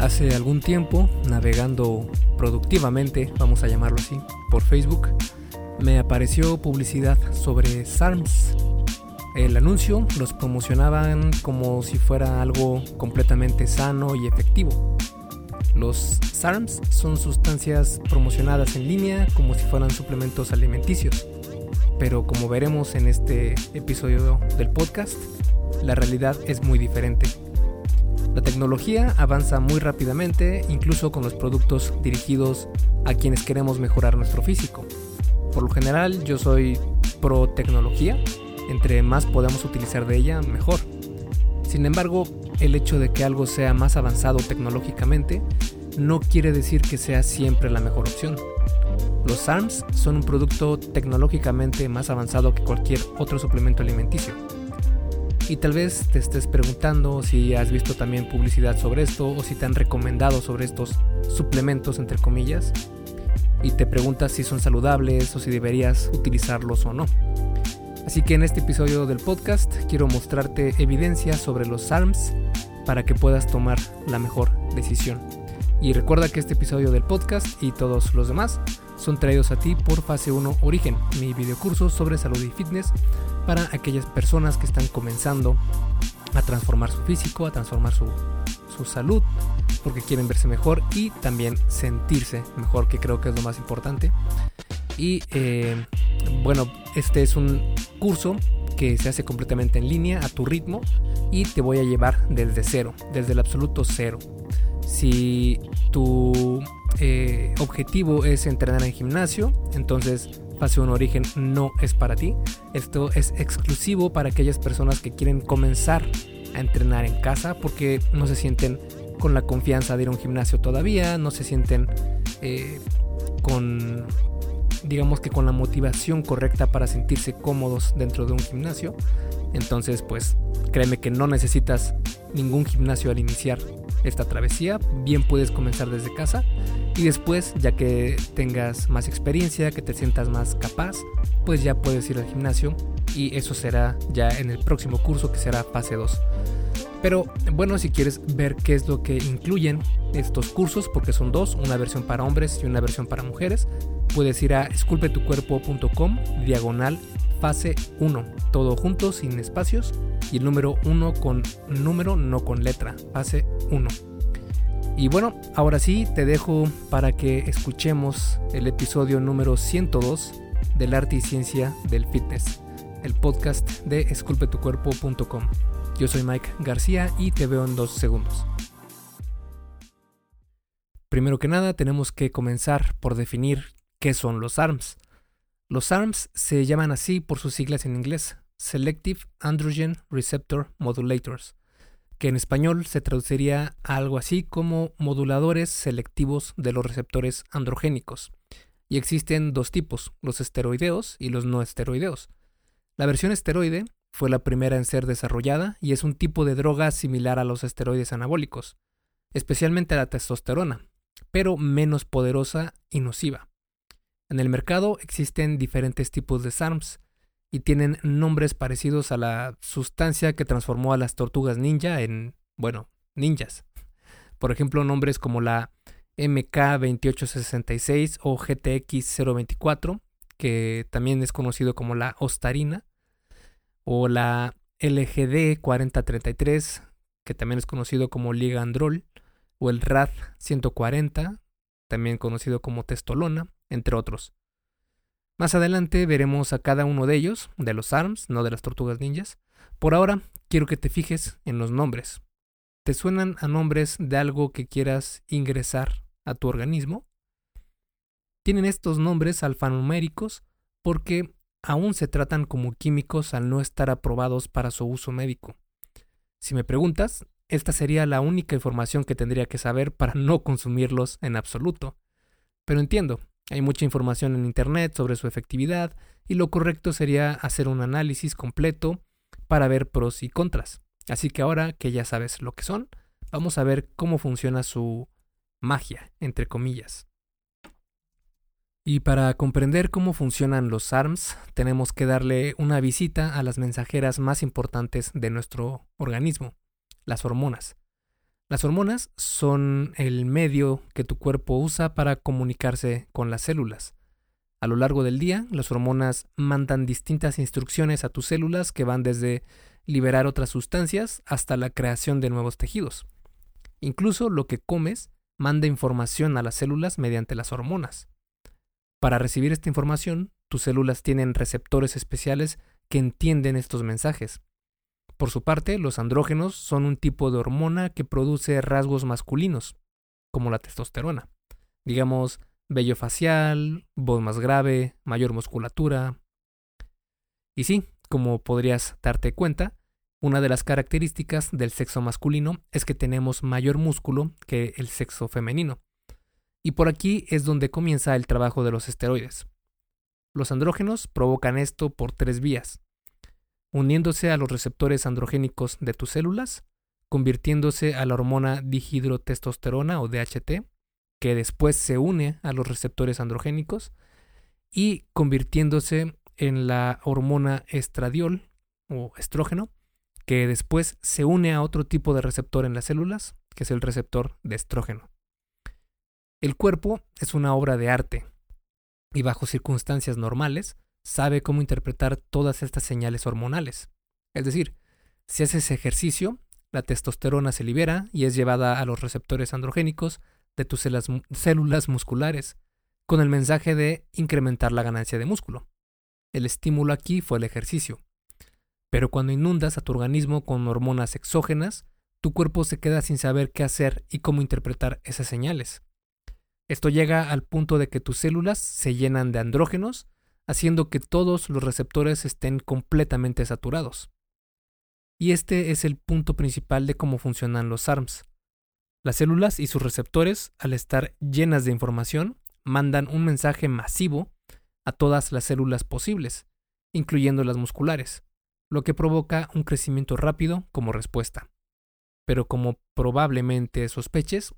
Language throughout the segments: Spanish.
Hace algún tiempo, navegando productivamente, vamos a llamarlo así, por Facebook, me apareció publicidad sobre SARMS. El anuncio los promocionaban como si fuera algo completamente sano y efectivo. Los SARMs son sustancias promocionadas en línea como si fueran suplementos alimenticios. Pero como veremos en este episodio del podcast, la realidad es muy diferente. La tecnología avanza muy rápidamente, incluso con los productos dirigidos a quienes queremos mejorar nuestro físico. Por lo general yo soy pro tecnología, entre más podamos utilizar de ella, mejor. Sin embargo, el hecho de que algo sea más avanzado tecnológicamente no quiere decir que sea siempre la mejor opción. Los ARMS son un producto tecnológicamente más avanzado que cualquier otro suplemento alimenticio. Y tal vez te estés preguntando si has visto también publicidad sobre esto o si te han recomendado sobre estos suplementos entre comillas y te preguntas si son saludables o si deberías utilizarlos o no. Así que en este episodio del podcast quiero mostrarte evidencia sobre los ARMS para que puedas tomar la mejor decisión. Y recuerda que este episodio del podcast y todos los demás son traídos a ti por Fase 1 Origen, mi videocurso sobre salud y fitness para aquellas personas que están comenzando a transformar su físico, a transformar su, su salud, porque quieren verse mejor y también sentirse mejor, que creo que es lo más importante. Y eh, bueno, este es un curso que se hace completamente en línea, a tu ritmo, y te voy a llevar desde cero, desde el absoluto cero. Si tu eh, objetivo es entrenar en gimnasio, entonces 1 Origen no es para ti. Esto es exclusivo para aquellas personas que quieren comenzar a entrenar en casa porque no se sienten con la confianza de ir a un gimnasio todavía, no se sienten eh, con digamos que con la motivación correcta para sentirse cómodos dentro de un gimnasio. Entonces, pues créeme que no necesitas ningún gimnasio al iniciar esta travesía, bien puedes comenzar desde casa y después, ya que tengas más experiencia, que te sientas más capaz, pues ya puedes ir al gimnasio y eso será ya en el próximo curso que será fase 2. Pero bueno, si quieres ver qué es lo que incluyen estos cursos, porque son dos, una versión para hombres y una versión para mujeres, puedes ir a esculpetucuerpo.com diagonal fase 1, todo junto sin espacios y el número 1 con número, no con letra, fase 1. Y bueno, ahora sí te dejo para que escuchemos el episodio número 102 del arte y ciencia del fitness, el podcast de esculpetucuerpo.com. Yo soy Mike García y te veo en dos segundos. Primero que nada, tenemos que comenzar por definir qué son los ARMS. Los ARMS se llaman así por sus siglas en inglés, Selective Androgen Receptor Modulators, que en español se traduciría a algo así como moduladores selectivos de los receptores androgénicos. Y existen dos tipos, los esteroideos y los no esteroideos. La versión esteroide fue la primera en ser desarrollada y es un tipo de droga similar a los esteroides anabólicos, especialmente a la testosterona, pero menos poderosa y nociva. En el mercado existen diferentes tipos de SARMs y tienen nombres parecidos a la sustancia que transformó a las tortugas ninja en, bueno, ninjas. Por ejemplo, nombres como la MK2866 o GTX024, que también es conocido como la ostarina, o la LGD4033, que también es conocido como ligandrol, o el RAD 140, también conocido como testolona, entre otros. Más adelante veremos a cada uno de ellos, de los ARMS, no de las tortugas ninjas. Por ahora, quiero que te fijes en los nombres. ¿Te suenan a nombres de algo que quieras ingresar a tu organismo? Tienen estos nombres alfanuméricos porque aún se tratan como químicos al no estar aprobados para su uso médico. Si me preguntas, esta sería la única información que tendría que saber para no consumirlos en absoluto. Pero entiendo, hay mucha información en Internet sobre su efectividad y lo correcto sería hacer un análisis completo para ver pros y contras. Así que ahora que ya sabes lo que son, vamos a ver cómo funciona su magia, entre comillas. Y para comprender cómo funcionan los ARMS, tenemos que darle una visita a las mensajeras más importantes de nuestro organismo, las hormonas. Las hormonas son el medio que tu cuerpo usa para comunicarse con las células. A lo largo del día, las hormonas mandan distintas instrucciones a tus células que van desde liberar otras sustancias hasta la creación de nuevos tejidos. Incluso lo que comes manda información a las células mediante las hormonas. Para recibir esta información, tus células tienen receptores especiales que entienden estos mensajes. Por su parte, los andrógenos son un tipo de hormona que produce rasgos masculinos, como la testosterona. Digamos, vello facial, voz más grave, mayor musculatura. Y sí, como podrías darte cuenta, una de las características del sexo masculino es que tenemos mayor músculo que el sexo femenino. Y por aquí es donde comienza el trabajo de los esteroides. Los andrógenos provocan esto por tres vías. Uniéndose a los receptores androgénicos de tus células, convirtiéndose a la hormona dihidrotestosterona o DHT, que después se une a los receptores androgénicos, y convirtiéndose en la hormona estradiol o estrógeno, que después se une a otro tipo de receptor en las células, que es el receptor de estrógeno. El cuerpo es una obra de arte y bajo circunstancias normales sabe cómo interpretar todas estas señales hormonales. Es decir, si haces ejercicio, la testosterona se libera y es llevada a los receptores androgénicos de tus células musculares, con el mensaje de incrementar la ganancia de músculo. El estímulo aquí fue el ejercicio. Pero cuando inundas a tu organismo con hormonas exógenas, tu cuerpo se queda sin saber qué hacer y cómo interpretar esas señales. Esto llega al punto de que tus células se llenan de andrógenos, haciendo que todos los receptores estén completamente saturados. Y este es el punto principal de cómo funcionan los ARMS. Las células y sus receptores, al estar llenas de información, mandan un mensaje masivo a todas las células posibles, incluyendo las musculares lo que provoca un crecimiento rápido como respuesta. Pero como probablemente sospeches,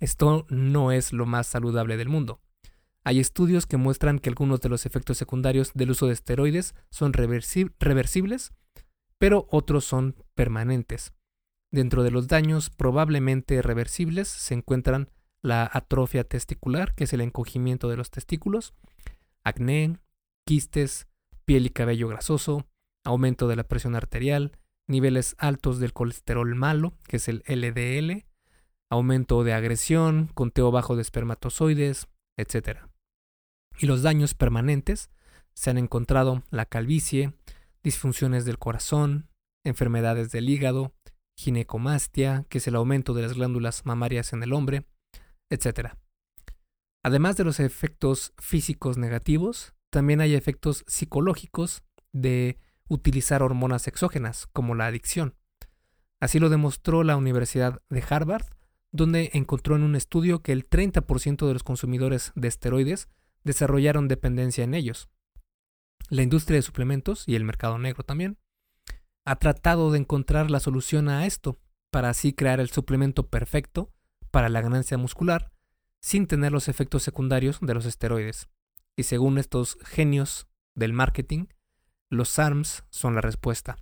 esto no es lo más saludable del mundo. Hay estudios que muestran que algunos de los efectos secundarios del uso de esteroides son reversibles, pero otros son permanentes. Dentro de los daños probablemente reversibles se encuentran la atrofia testicular, que es el encogimiento de los testículos, acné, quistes, piel y cabello grasoso, aumento de la presión arterial, niveles altos del colesterol malo, que es el LDL, aumento de agresión, conteo bajo de espermatozoides, etc. Y los daños permanentes se han encontrado la calvicie, disfunciones del corazón, enfermedades del hígado, ginecomastia, que es el aumento de las glándulas mamarias en el hombre, etc. Además de los efectos físicos negativos, también hay efectos psicológicos de utilizar hormonas exógenas, como la adicción. Así lo demostró la Universidad de Harvard, donde encontró en un estudio que el 30% de los consumidores de esteroides desarrollaron dependencia en ellos. La industria de suplementos y el mercado negro también ha tratado de encontrar la solución a esto para así crear el suplemento perfecto para la ganancia muscular sin tener los efectos secundarios de los esteroides. Y según estos genios del marketing, los ARMS son la respuesta.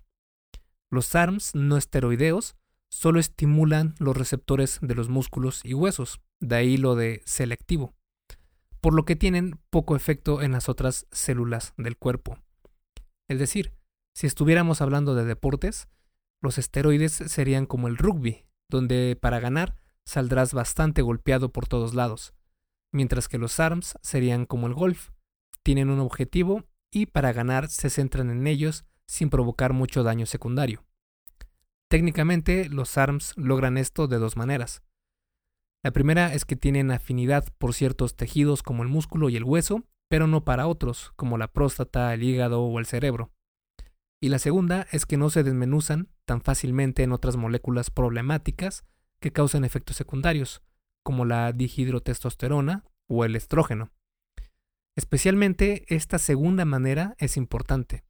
Los ARMS no esteroideos solo estimulan los receptores de los músculos y huesos, de ahí lo de selectivo, por lo que tienen poco efecto en las otras células del cuerpo. Es decir, si estuviéramos hablando de deportes, los esteroides serían como el rugby, donde para ganar saldrás bastante golpeado por todos lados, mientras que los ARMS serían como el golf, tienen un objetivo y para ganar se centran en ellos sin provocar mucho daño secundario. Técnicamente, los ARMS logran esto de dos maneras. La primera es que tienen afinidad por ciertos tejidos como el músculo y el hueso, pero no para otros, como la próstata, el hígado o el cerebro. Y la segunda es que no se desmenuzan tan fácilmente en otras moléculas problemáticas que causan efectos secundarios, como la dihidrotestosterona o el estrógeno. Especialmente esta segunda manera es importante.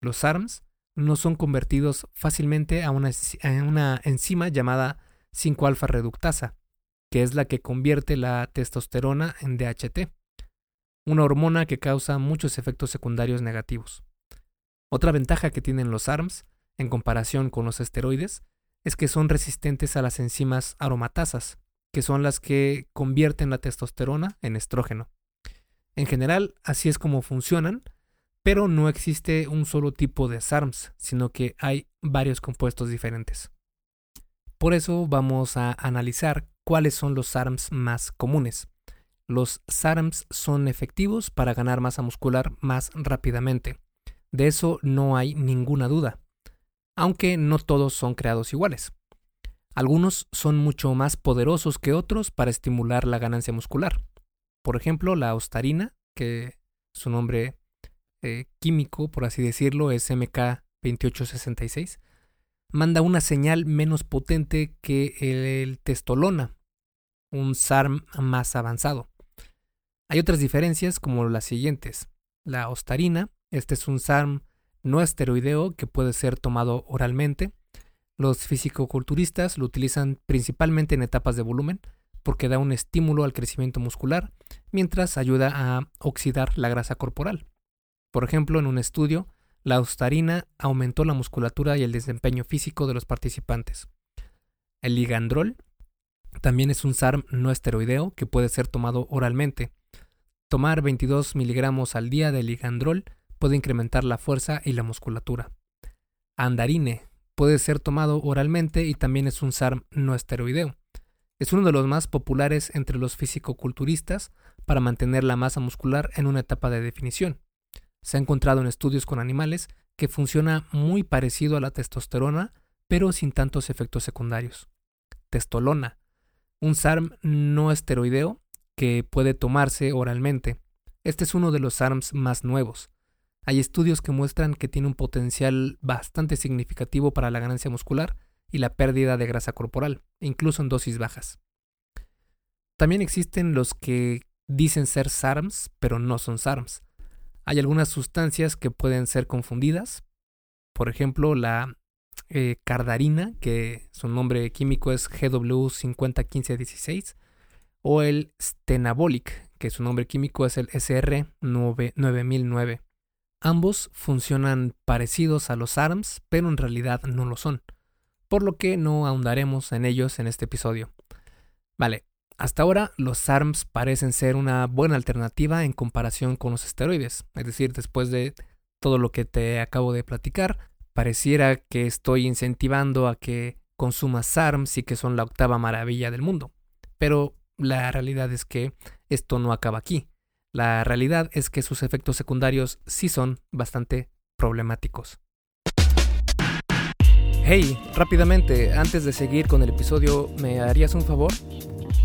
Los ARMS no son convertidos fácilmente a una, enzima llamada 5-alfa reductasa, que es la que convierte la testosterona en DHT, una hormona que causa muchos efectos secundarios negativos. Otra ventaja que tienen los ARMS, en comparación con los esteroides, es que son resistentes a las enzimas aromatasas, que son las que convierten la testosterona en estrógeno. En general, así es como funcionan, pero no existe un solo tipo de SARMs, sino que hay varios compuestos diferentes. Por eso vamos a analizar cuáles son los SARMs más comunes. Los SARMs son efectivos para ganar masa muscular más rápidamente. De eso no hay ninguna duda, aunque no todos son creados iguales. Algunos son mucho más poderosos que otros para estimular la ganancia muscular. Por ejemplo, la ostarina, que su nombre eh, químico, por así decirlo, es MK2866, manda una señal menos potente que el testolona, un SARM más avanzado. Hay otras diferencias como las siguientes. La ostarina, este es un SARM no esteroideo que puede ser tomado oralmente. Los fisicoculturistas lo utilizan principalmente en etapas de volumen porque da un estímulo al crecimiento muscular mientras ayuda a oxidar la grasa corporal. Por ejemplo, en un estudio, la ostarina aumentó la musculatura y el desempeño físico de los participantes. El ligandrol también es un SARM no esteroideo que puede ser tomado oralmente. Tomar 22 miligramos al día de ligandrol puede incrementar la fuerza y la musculatura. Andarine puede ser tomado oralmente y también es un SARM no esteroideo. Es uno de los más populares entre los fisicoculturistas para mantener la masa muscular en una etapa de definición. Se ha encontrado en estudios con animales que funciona muy parecido a la testosterona, pero sin tantos efectos secundarios. Testolona, un SARM no esteroideo que puede tomarse oralmente. Este es uno de los SARMs más nuevos. Hay estudios que muestran que tiene un potencial bastante significativo para la ganancia muscular y la pérdida de grasa corporal, incluso en dosis bajas. También existen los que dicen ser SARMs, pero no son SARMs. Hay algunas sustancias que pueden ser confundidas. Por ejemplo, la eh, cardarina, que su nombre químico es GW501516, o el stenabolic, que su nombre químico es el SR9009. Ambos funcionan parecidos a los ARMS, pero en realidad no lo son, por lo que no ahondaremos en ellos en este episodio. Vale, hasta ahora, los ARMS parecen ser una buena alternativa en comparación con los esteroides. Es decir, después de todo lo que te acabo de platicar, pareciera que estoy incentivando a que consumas ARMS y que son la octava maravilla del mundo. Pero la realidad es que esto no acaba aquí. La realidad es que sus efectos secundarios sí son bastante problemáticos. Hey, rápidamente, antes de seguir con el episodio, ¿me harías un favor?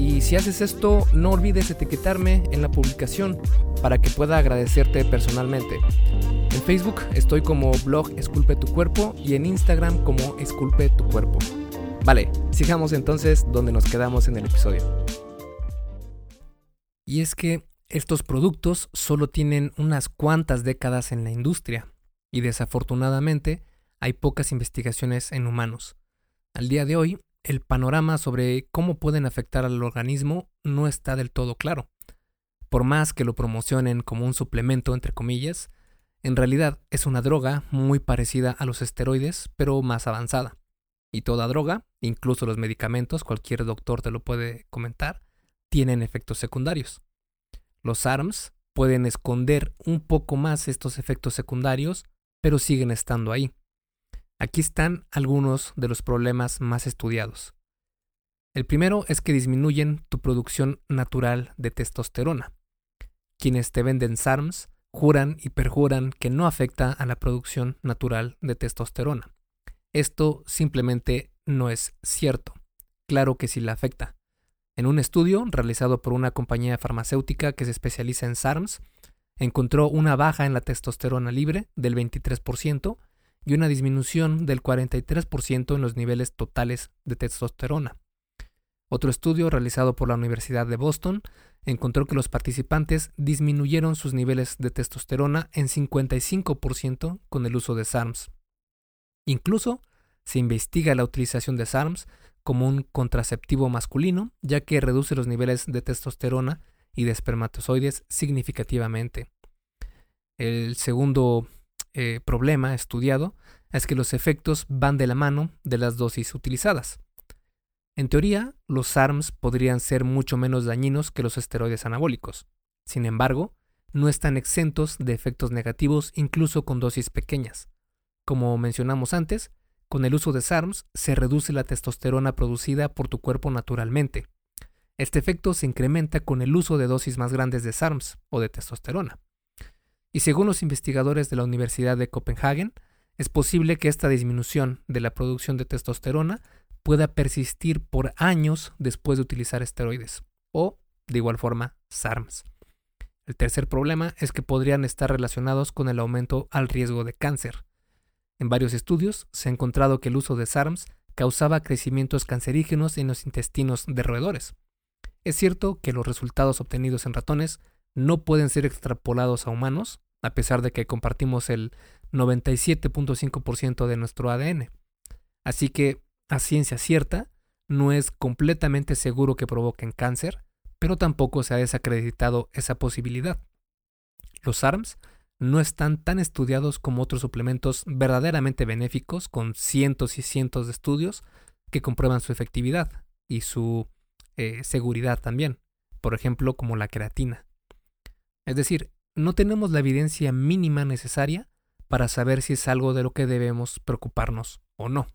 Y si haces esto, no olvides etiquetarme en la publicación para que pueda agradecerte personalmente. En Facebook estoy como blog Esculpe tu cuerpo y en Instagram como Esculpe tu cuerpo. Vale, sigamos entonces donde nos quedamos en el episodio. Y es que estos productos solo tienen unas cuantas décadas en la industria y desafortunadamente hay pocas investigaciones en humanos. Al día de hoy el panorama sobre cómo pueden afectar al organismo no está del todo claro. Por más que lo promocionen como un suplemento, entre comillas, en realidad es una droga muy parecida a los esteroides, pero más avanzada. Y toda droga, incluso los medicamentos, cualquier doctor te lo puede comentar, tienen efectos secundarios. Los ARMS pueden esconder un poco más estos efectos secundarios, pero siguen estando ahí. Aquí están algunos de los problemas más estudiados. El primero es que disminuyen tu producción natural de testosterona. Quienes te venden SARMs juran y perjuran que no afecta a la producción natural de testosterona. Esto simplemente no es cierto. Claro que sí la afecta. En un estudio realizado por una compañía farmacéutica que se especializa en SARMs, encontró una baja en la testosterona libre del 23% y una disminución del 43% en los niveles totales de testosterona. Otro estudio realizado por la Universidad de Boston encontró que los participantes disminuyeron sus niveles de testosterona en 55% con el uso de SARMs. Incluso se investiga la utilización de SARMs como un contraceptivo masculino, ya que reduce los niveles de testosterona y de espermatozoides significativamente. El segundo eh, problema estudiado es que los efectos van de la mano de las dosis utilizadas. En teoría, los SARMs podrían ser mucho menos dañinos que los esteroides anabólicos. Sin embargo, no están exentos de efectos negativos incluso con dosis pequeñas. Como mencionamos antes, con el uso de SARMs se reduce la testosterona producida por tu cuerpo naturalmente. Este efecto se incrementa con el uso de dosis más grandes de SARMs o de testosterona. Y según los investigadores de la Universidad de Copenhagen, es posible que esta disminución de la producción de testosterona pueda persistir por años después de utilizar esteroides o, de igual forma, SARMs. El tercer problema es que podrían estar relacionados con el aumento al riesgo de cáncer. En varios estudios se ha encontrado que el uso de SARMs causaba crecimientos cancerígenos en los intestinos de roedores. Es cierto que los resultados obtenidos en ratones no pueden ser extrapolados a humanos, a pesar de que compartimos el 97.5% de nuestro ADN. Así que, a ciencia cierta, no es completamente seguro que provoquen cáncer, pero tampoco se ha desacreditado esa posibilidad. Los SARMs no están tan estudiados como otros suplementos verdaderamente benéficos con cientos y cientos de estudios que comprueban su efectividad y su eh, seguridad también, por ejemplo como la creatina. Es decir, no tenemos la evidencia mínima necesaria para saber si es algo de lo que debemos preocuparnos o no.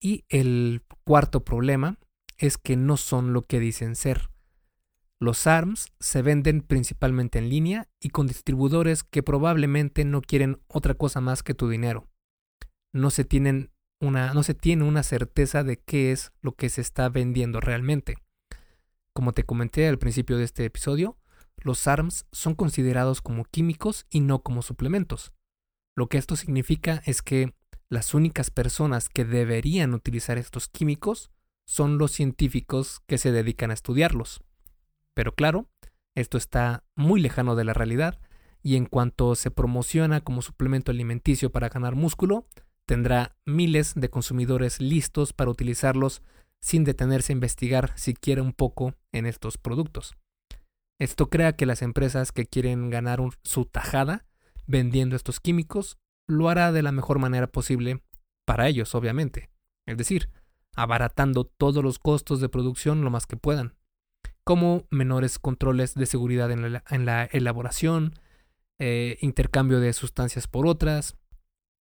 Y el cuarto problema es que no son lo que dicen ser. Los ARMS se venden principalmente en línea y con distribuidores que probablemente no quieren otra cosa más que tu dinero. No se, tienen una, no se tiene una certeza de qué es lo que se está vendiendo realmente. Como te comenté al principio de este episodio, los ARMS son considerados como químicos y no como suplementos. Lo que esto significa es que las únicas personas que deberían utilizar estos químicos son los científicos que se dedican a estudiarlos. Pero claro, esto está muy lejano de la realidad y en cuanto se promociona como suplemento alimenticio para ganar músculo, tendrá miles de consumidores listos para utilizarlos sin detenerse a investigar siquiera un poco en estos productos. Esto crea que las empresas que quieren ganar su tajada vendiendo estos químicos lo hará de la mejor manera posible para ellos, obviamente. Es decir, abaratando todos los costos de producción lo más que puedan como menores controles de seguridad en la, elaboración, eh, intercambio de sustancias por otras,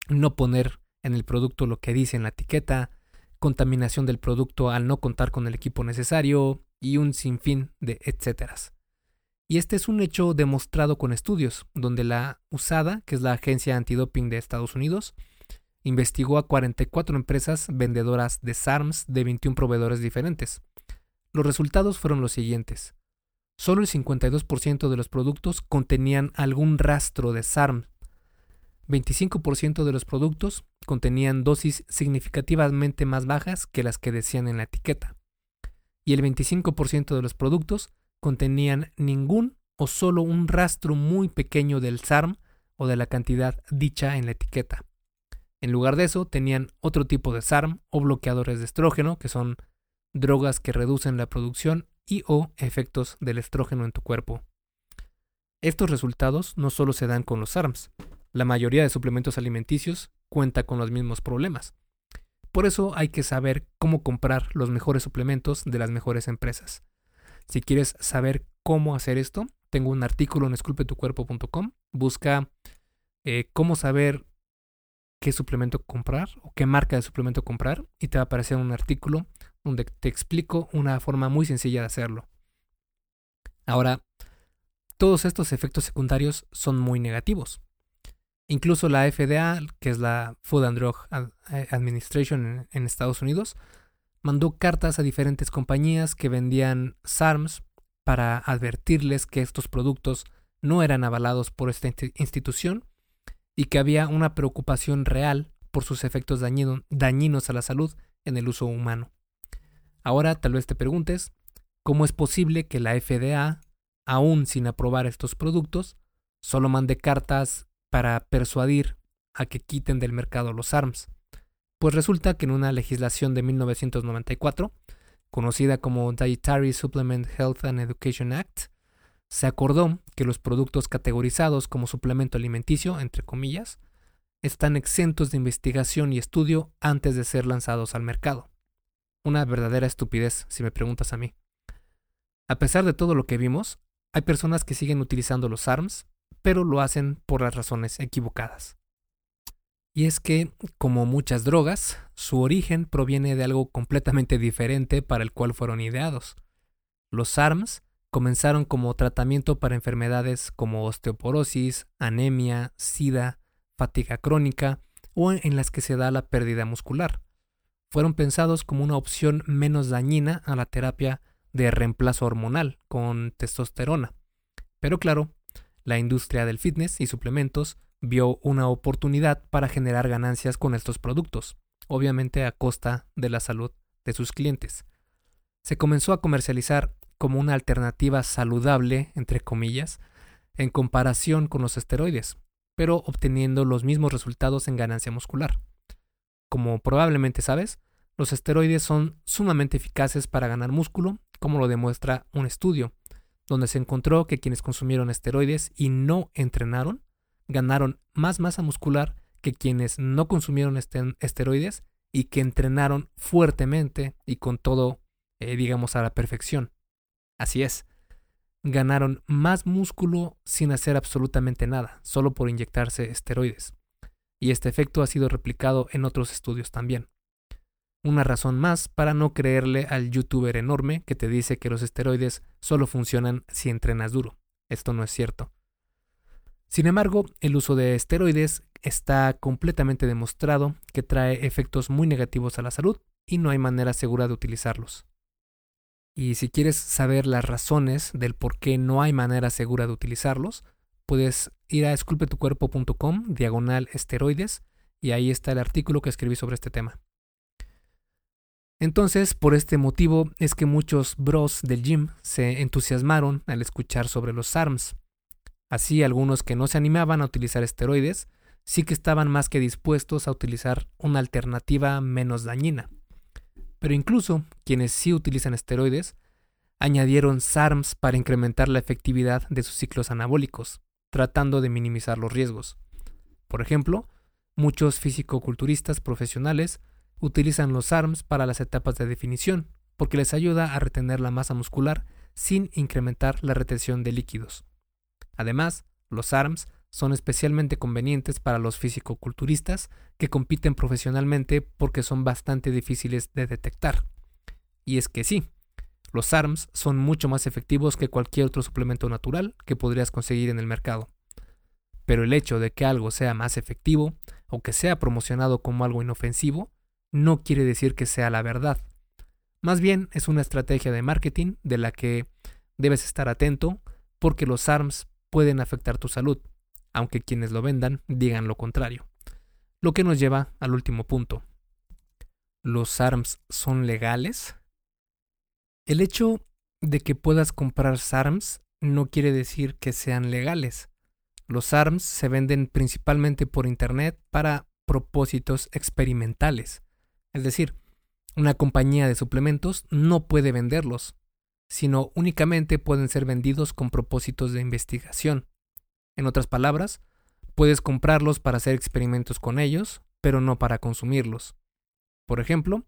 no poner en el producto lo que dice en la etiqueta, contaminación del producto al no contar con el equipo necesario y un sinfín de etcéteras. Y este es un hecho demostrado con estudios, donde la USADA, que es la agencia antidoping de Estados Unidos, investigó a 44 empresas vendedoras de SARMs de 21 proveedores diferentes, los resultados fueron los siguientes. Solo el 52% de los productos contenían algún rastro de SARM. 25% de los productos contenían dosis significativamente más bajas que las que decían en la etiqueta. Y el 25% de los productos contenían ningún o solo un rastro muy pequeño del SARM o de la cantidad dicha en la etiqueta. En lugar de eso, tenían otro tipo de SARM o bloqueadores de estrógeno, que son drogas que reducen la producción y o efectos del estrógeno en tu cuerpo. Estos resultados no solo se dan con los ARMS, la mayoría de suplementos alimenticios cuenta con los mismos problemas. Por eso hay que saber cómo comprar los mejores suplementos de las mejores empresas. Si quieres saber cómo hacer esto, tengo un artículo en esculpetucuerpo.com. Busca eh, cómo saber qué suplemento comprar o qué marca de suplemento comprar y te va a aparecer un artículo donde te explico una forma muy sencilla de hacerlo. Ahora, todos estos efectos secundarios son muy negativos. Incluso la FDA, que es la Food and Drug eh, Administration en, Estados Unidos, mandó cartas a diferentes compañías que vendían SARMs para advertirles que estos productos no eran avalados por esta institución y que había una preocupación real por sus efectos dañinos a la salud en el uso humano. Ahora tal vez te preguntes, ¿cómo es posible que la FDA, aún sin aprobar estos productos, solo mande cartas para persuadir a que quiten del mercado los ARMS? Pues resulta que en una legislación de 1994, conocida como Dietary Supplement Health and Education Act, se acordó que los productos categorizados como suplemento alimenticio, entre comillas, están exentos de investigación y estudio antes de ser lanzados al mercado. Una verdadera estupidez, si me preguntas a mí. A pesar de todo lo que vimos, hay personas que siguen utilizando los ARMS, pero lo hacen por las razones equivocadas. Y es que, como muchas drogas, su origen proviene de algo completamente diferente para el cual fueron ideados. Los ARMS comenzaron como tratamiento para enfermedades como osteoporosis, anemia, sida, fatiga crónica o en las que se da la pérdida muscular. Fueron pensados como una opción menos dañina a la terapia de reemplazo hormonal con testosterona. Pero claro, la industria del fitness y suplementos vio una oportunidad para generar ganancias con estos productos, obviamente a costa de la salud de sus clientes. Se comenzó a comercializar como una alternativa saludable, entre comillas, en comparación con los esteroides, pero obteniendo los mismos resultados en ganancia muscular. Como probablemente sabes, los esteroides son sumamente eficaces para ganar músculo, como lo demuestra un estudio, donde se encontró que quienes consumieron esteroides y no entrenaron ganaron más masa muscular que quienes no consumieron esteroides y que entrenaron fuertemente y con todo, eh, digamos, a la perfección. Así es, ganaron más músculo sin hacer absolutamente nada, solo por inyectarse esteroides. Y este efecto ha sido replicado en otros estudios también. Una razón más para no creerle al youtuber enorme que te dice que los esteroides solo funcionan si entrenas duro. Esto no es cierto. Sin embargo, el uso de esteroides está completamente demostrado que trae efectos muy negativos a la salud y no hay manera segura de utilizarlos. Y si quieres saber las razones del por qué no hay manera segura de utilizarlos, puedes ir a esculpetucuerpo.com diagonal esteroides y ahí está el artículo que escribí sobre este tema. Entonces, por este motivo es que muchos bros del gym se entusiasmaron al escuchar sobre los SARMs. Así, algunos que no se animaban a utilizar esteroides sí que estaban más que dispuestos a utilizar una alternativa menos dañina. Pero incluso quienes sí utilizan esteroides añadieron SARMs para incrementar la efectividad de sus ciclos anabólicos, tratando de minimizar los riesgos. Por ejemplo, muchos fisicoculturistas profesionales utilizan los SARMs para las etapas de definición, porque les ayuda a retener la masa muscular sin incrementar la retención de líquidos. Además, los ARMS son especialmente convenientes para los fisicoculturistas que compiten profesionalmente porque son bastante difíciles de detectar. Y es que sí, los ARMS son mucho más efectivos que cualquier otro suplemento natural que podrías conseguir en el mercado. Pero el hecho de que algo sea más efectivo o que sea promocionado como algo inofensivo no quiere decir que sea la verdad. Más bien es una estrategia de marketing de la que debes estar atento porque los ARMS pueden afectar tu salud aunque quienes lo vendan digan lo contrario. Lo que nos lleva al último punto. ¿Los ARMS son legales? El hecho de que puedas comprar SARMs no quiere decir que sean legales. Los ARMS se venden principalmente por Internet para propósitos experimentales. Es decir, una compañía de suplementos no puede venderlos, sino únicamente pueden ser vendidos con propósitos de investigación. En otras palabras, puedes comprarlos para hacer experimentos con ellos, pero no para consumirlos. Por ejemplo,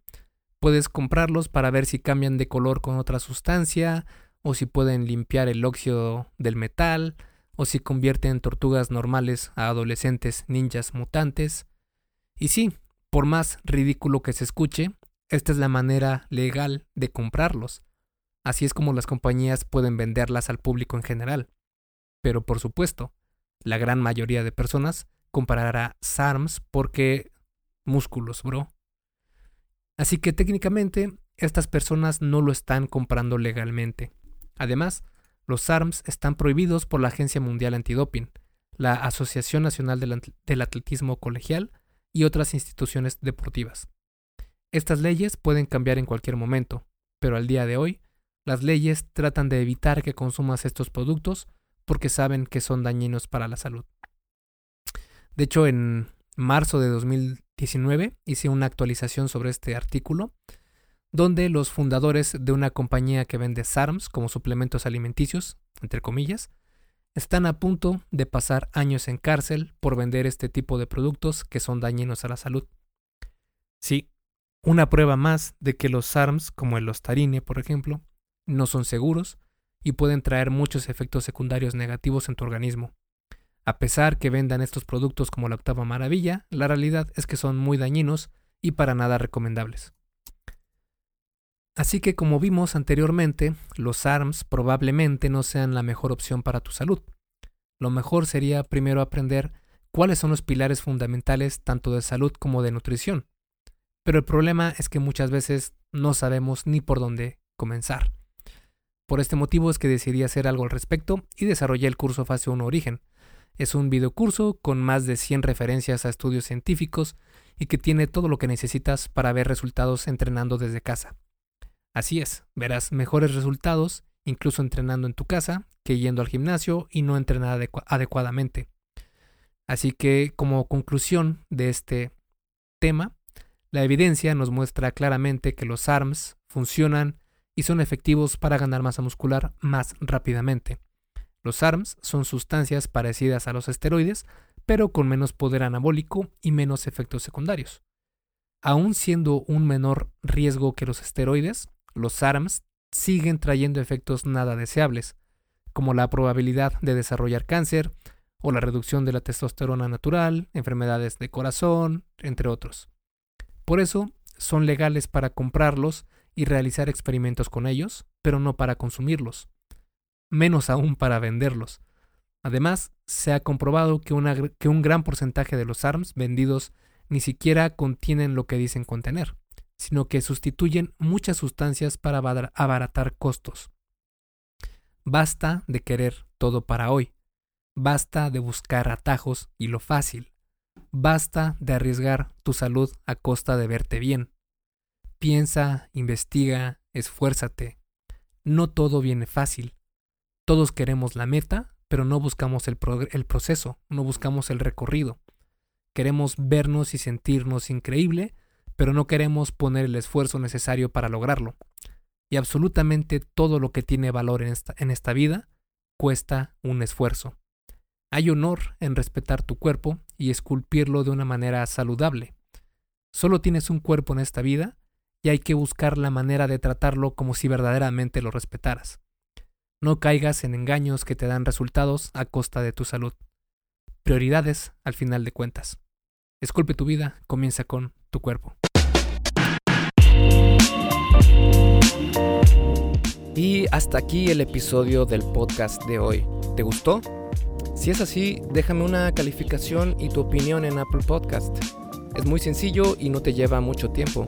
puedes comprarlos para ver si cambian de color con otra sustancia, o si pueden limpiar el óxido del metal, o si convierten en tortugas normales a adolescentes ninjas mutantes. Y sí, por más ridículo que se escuche, esta es la manera legal de comprarlos. Así es como las compañías pueden venderlas al público en general. Pero por supuesto, la gran mayoría de personas comparará SARMs porque músculos, bro. Así que técnicamente estas personas no lo están comprando legalmente. Además, los SARMs están prohibidos por la Agencia Mundial Antidoping, la Asociación Nacional del Atletismo Colegial y otras instituciones deportivas. Estas leyes pueden cambiar en cualquier momento, pero al día de hoy, las leyes tratan de evitar que consumas estos productos porque saben que son dañinos para la salud. De hecho, en marzo de 2019 hice una actualización sobre este artículo, donde los fundadores de una compañía que vende SARMs como suplementos alimenticios, entre comillas, están a punto de pasar años en cárcel por vender este tipo de productos que son dañinos a la salud. Sí, una prueba más de que los SARMs, como el Ostarine, por ejemplo, no son seguros y pueden traer muchos efectos secundarios negativos en tu organismo. A pesar que vendan estos productos como la octava maravilla, la realidad es que son muy dañinos y para nada recomendables. Así que como vimos anteriormente, los ARMS probablemente no sean la mejor opción para tu salud. Lo mejor sería primero aprender cuáles son los pilares fundamentales tanto de salud como de nutrición. Pero el problema es que muchas veces no sabemos ni por dónde comenzar. Por este motivo es que decidí hacer algo al respecto y desarrollé el curso Fase 1 Origen. Es un videocurso con más de 100 referencias a estudios científicos y que tiene todo lo que necesitas para ver resultados entrenando desde casa. Así es, verás mejores resultados incluso entrenando en tu casa que yendo al gimnasio y no entrenar adecuadamente. Así que como conclusión de este tema, la evidencia nos muestra claramente que los ARMS funcionan y son efectivos para ganar masa muscular más rápidamente. Los ARMS son sustancias parecidas a los esteroides, pero con menos poder anabólico y menos efectos secundarios. Aún siendo un menor riesgo que los esteroides, los ARMS siguen trayendo efectos nada deseables, como la probabilidad de desarrollar cáncer o la reducción de la testosterona natural, enfermedades de corazón, entre otros. Por eso, son legales para comprarlos y realizar experimentos con ellos, pero no para consumirlos, menos aún para venderlos. Además, se ha comprobado que, un gran porcentaje de los ARMS vendidos ni siquiera contienen lo que dicen contener, sino que sustituyen muchas sustancias para abaratar costos. Basta de querer todo para hoy, basta de buscar atajos y lo fácil. Basta de arriesgar tu salud a costa de verte bien. Piensa, investiga, esfuérzate. No todo viene fácil. Todos queremos la meta, pero no buscamos el, proceso, no buscamos el recorrido. Queremos vernos y sentirnos increíble, pero no queremos poner el esfuerzo necesario para lograrlo. Y absolutamente todo lo que tiene valor en esta vida cuesta un esfuerzo. Hay honor en respetar tu cuerpo y esculpirlo de una manera saludable. Solo tienes un cuerpo en esta vida y hay que buscar la manera de tratarlo como si verdaderamente lo respetaras. No caigas en engaños que te dan resultados a costa de tu salud. Prioridades al final de cuentas. Esculpe tu vida, comienza con tu cuerpo. Y hasta aquí el episodio del podcast de hoy. ¿Te gustó? Si es así, déjame una calificación y tu opinión en Apple Podcast. Es muy sencillo y no te lleva mucho tiempo.